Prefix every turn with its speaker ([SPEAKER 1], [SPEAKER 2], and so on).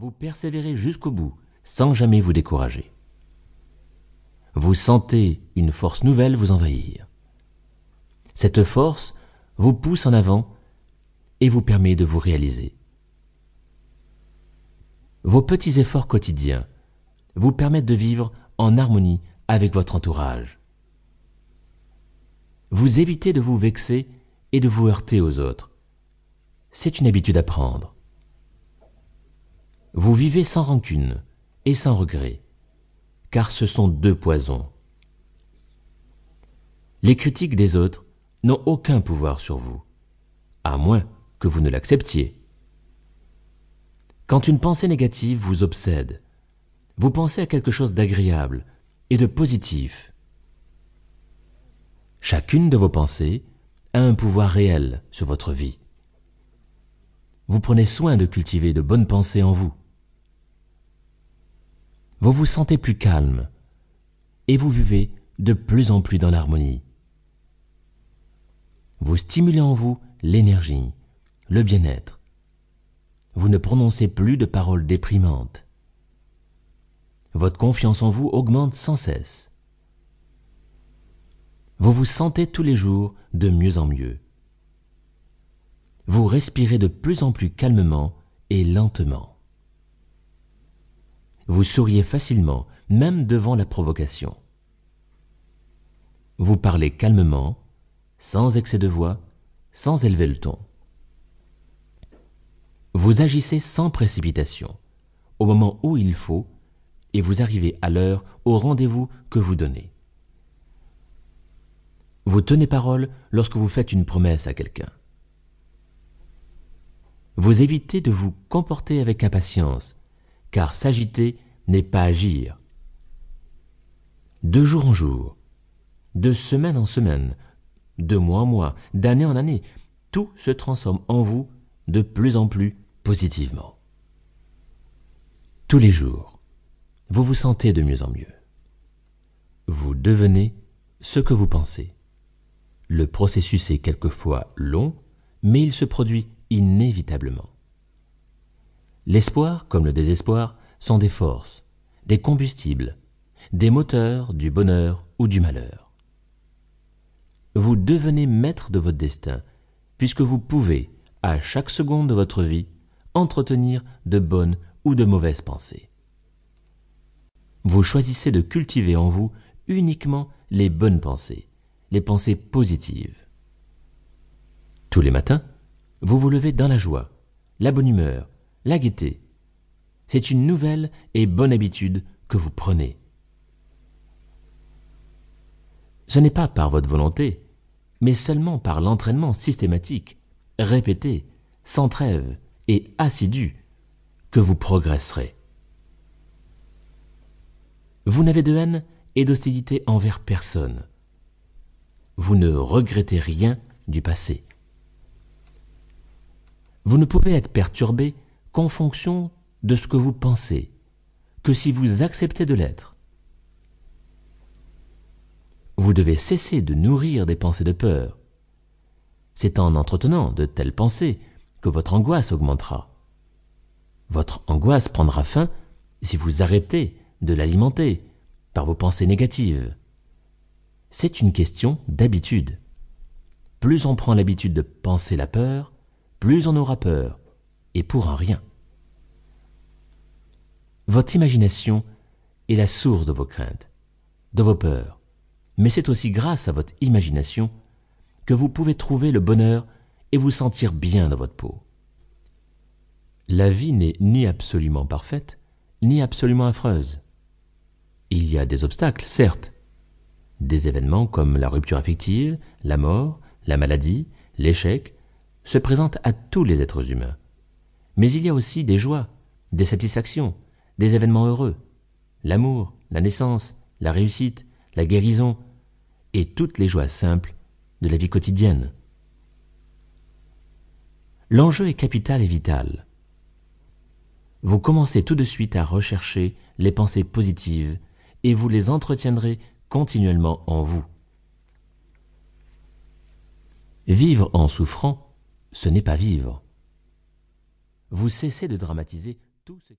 [SPEAKER 1] vous persévérez jusqu'au bout, sans jamais vous décourager. Vous sentez une force nouvelle vous envahir. Cette force vous pousse en avant et vous permet de vous réaliser. Vos petits efforts quotidiens vous permettent de vivre en harmonie avec votre entourage. Vous évitez de vous vexer et de vous heurter aux autres. C'est une habitude à prendre. Vous vivez sans rancune et sans regret, car ce sont deux poisons. Les critiques des autres n'ont aucun pouvoir sur vous, à moins que vous ne l'acceptiez. Quand une pensée négative vous obsède, vous pensez à quelque chose d'agréable et de positif. Chacune de vos pensées a un pouvoir réel sur votre vie. Vous prenez soin de cultiver de bonnes pensées en vous. Vous vous sentez plus calme et vous vivez de plus en plus dans l'harmonie. Vous stimulez en vous l'énergie, le bien-être. Vous ne prononcez plus de paroles déprimantes. Votre confiance en vous augmente sans cesse. Vous vous sentez tous les jours de mieux en mieux. Vous respirez de plus en plus calmement et lentement. Vous souriez facilement, même devant la provocation. Vous parlez calmement, sans excès de voix, sans élever le ton. Vous agissez sans précipitation, au moment où il faut, et vous arrivez à l'heure au rendez-vous que vous donnez. Vous tenez parole lorsque vous faites une promesse à quelqu'un. Vous évitez de vous comporter avec impatience, car s'agiter n'est pas agir. De jour en jour, de semaine en semaine, de mois en mois, d'année en année, tout se transforme en vous de plus en plus positivement. Tous les jours, vous vous sentez de mieux en mieux. Vous devenez ce que vous pensez. Le processus est quelquefois long, mais il se produit inévitablement. L'espoir, comme le désespoir, sont des forces, des combustibles, des moteurs du bonheur ou du malheur. Vous devenez maître de votre destin, puisque vous pouvez, à chaque seconde de votre vie, entretenir de bonnes ou de mauvaises pensées vous choisissez de cultiver en vous uniquement les bonnes pensées, les pensées positives. Tous les matins, vous vous levez dans la joie, la bonne humeur, la gaieté. C'est une nouvelle et bonne habitude que vous prenez. Ce n'est pas par votre volonté, mais seulement par l'entraînement systématique, répété, sans trêve et assidu, que vous progresserez. Vous n'avez de haine et d'hostilité envers personne. Vous ne regrettez rien du passé. Vous ne pouvez être perturbé qu'en fonction de ce que vous pensez, que si vous acceptez de l'être. Vous devez cesser de nourrir des pensées de peur. C'est en entretenant de telles pensées que votre angoisse augmentera. Votre angoisse prendra fin si vous arrêtez de l'alimenter par vos pensées négatives. C'est une question d'habitude. Plus on prend l'habitude de penser la peur, plus on aura peur, et pour un rien. Votre imagination est la source de vos craintes, de vos peurs, mais c'est aussi grâce à votre imagination que vous pouvez trouver le bonheur et vous sentir bien dans votre peau. La vie n'est ni absolument parfaite, ni absolument affreuse. Il y a des obstacles, certes. Des événements comme la rupture affective, la mort, la maladie, l'échec, se présentent à tous les êtres humains. Mais il y a aussi des joies, des satisfactions, des événements heureux, l'amour, la naissance, la réussite, la guérison, et toutes les joies simples de la vie quotidienne. L'enjeu est capital et vital. Vous commencez tout de suite à rechercher les pensées positives et vous les entretiendrez continuellement en vous. Vivre en souffrant, ce n'est pas vivre. Vous cessez de dramatiser tout ce